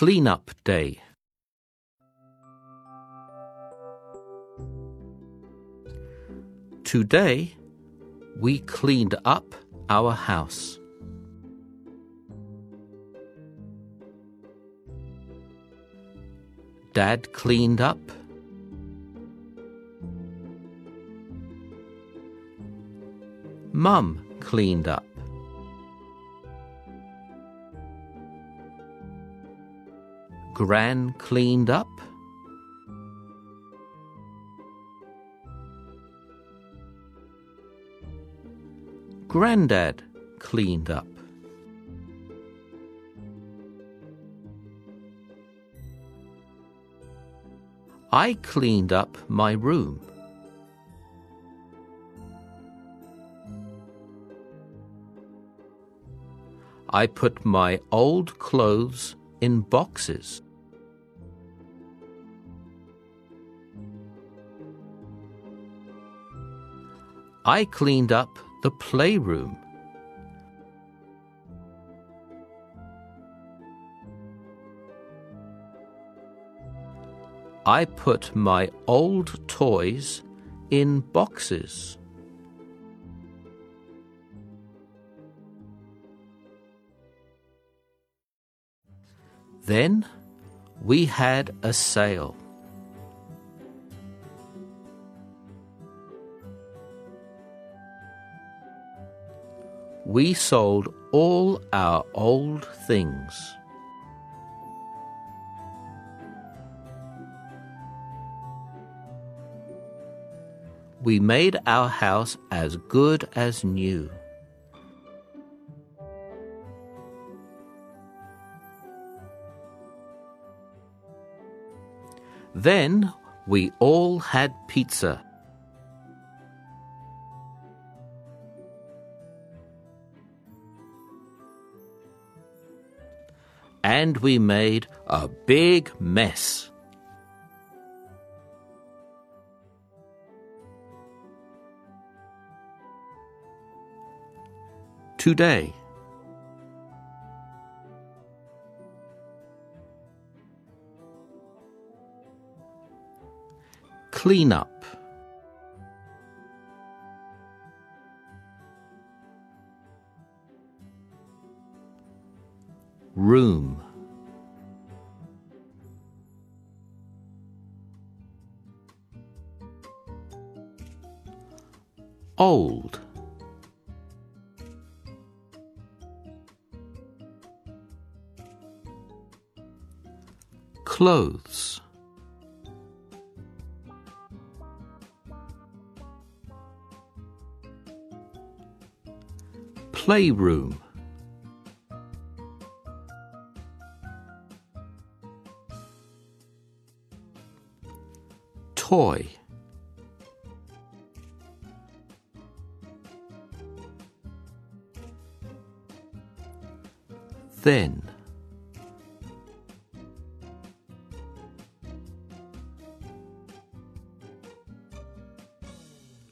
Cleanup Day. Today, we cleaned up our house. Dad cleaned up. Mum cleaned up. Gran cleaned up. Grandad cleaned up. I cleaned up my room. I put my old clothes in boxes. I cleaned up the playroom. I put my old toys in boxes. Then we had a sale. We sold all our old things. We made our house as good as new. Then we all had pizza. And we made a big mess. Today, clean up. Room. Old. Clothes. Playroom. Toy. Then.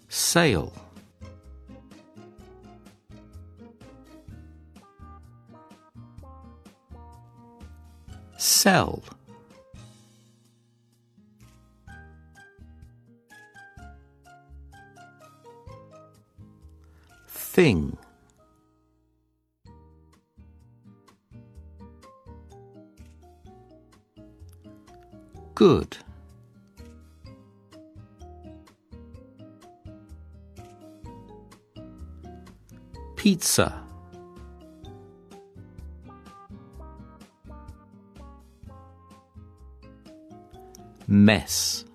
Sale. Sell. Thing. Good. Pizza. Mess.